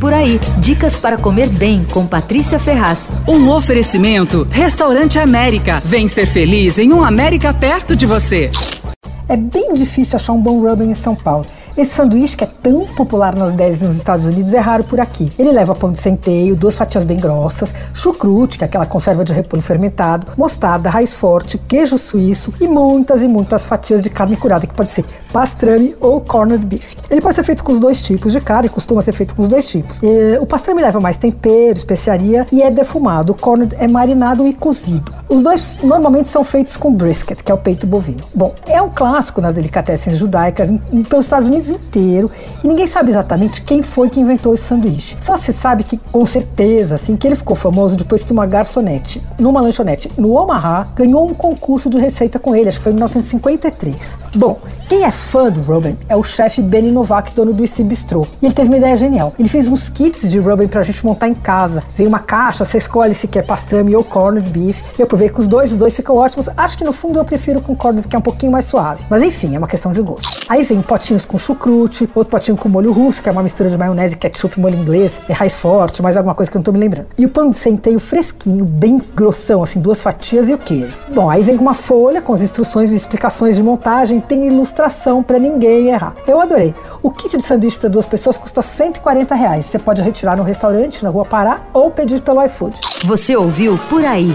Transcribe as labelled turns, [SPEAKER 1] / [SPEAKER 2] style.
[SPEAKER 1] Por aí, dicas para comer bem com Patrícia Ferraz.
[SPEAKER 2] Um oferecimento: Restaurante América. Vem ser feliz em um América perto de você.
[SPEAKER 3] É bem difícil achar um bom rubber em São Paulo. Esse sanduíche, que é tão popular nas delis nos Estados Unidos, é raro por aqui. Ele leva pão de centeio, duas fatias bem grossas, chucrute, que é aquela conserva de repolho fermentado, mostarda, raiz forte, queijo suíço e muitas e muitas fatias de carne curada, que pode ser pastrame ou corned beef. Ele pode ser feito com os dois tipos de carne, costuma ser feito com os dois tipos. E, o pastrame leva mais tempero, especiaria e é defumado. O corned é marinado e cozido. Os dois normalmente são feitos com brisket, que é o peito bovino. Bom, é um clássico nas delicatessens judaicas em, pelos Estados Unidos inteiro e ninguém sabe exatamente quem foi que inventou esse sanduíche. Só se sabe que, com certeza, assim, que ele ficou famoso depois que uma garçonete, numa lanchonete no Omaha, ganhou um concurso de receita com ele, acho que foi em 1953. Bom, quem é fã do Ruben é o chefe Benny Novak, dono do IC Bistrô. E ele teve uma ideia genial. Ele fez uns kits de Ruben pra gente montar em casa. Vem uma caixa, você escolhe se quer pastrame ou corned beef. Eu provei com os dois, os dois ficam ótimos. Acho que no fundo eu prefiro com corned, que é um pouquinho mais suave. Mas enfim, é uma questão de gosto. Aí vem potinhos com chucrute, outro potinho com molho russo, que é uma mistura de maionese, ketchup molho inglês, é raiz forte, mais alguma coisa que eu não tô me lembrando. E o pão de centeio fresquinho, bem grossão, assim, duas fatias e o queijo. Bom, aí vem com uma folha com as instruções e explicações de montagem, tem ilustração para ninguém errar. Eu adorei. O kit de sanduíche para duas pessoas custa 140 reais. Você pode retirar no restaurante, na Rua Pará, ou pedir pelo iFood.
[SPEAKER 1] Você ouviu Por Aí.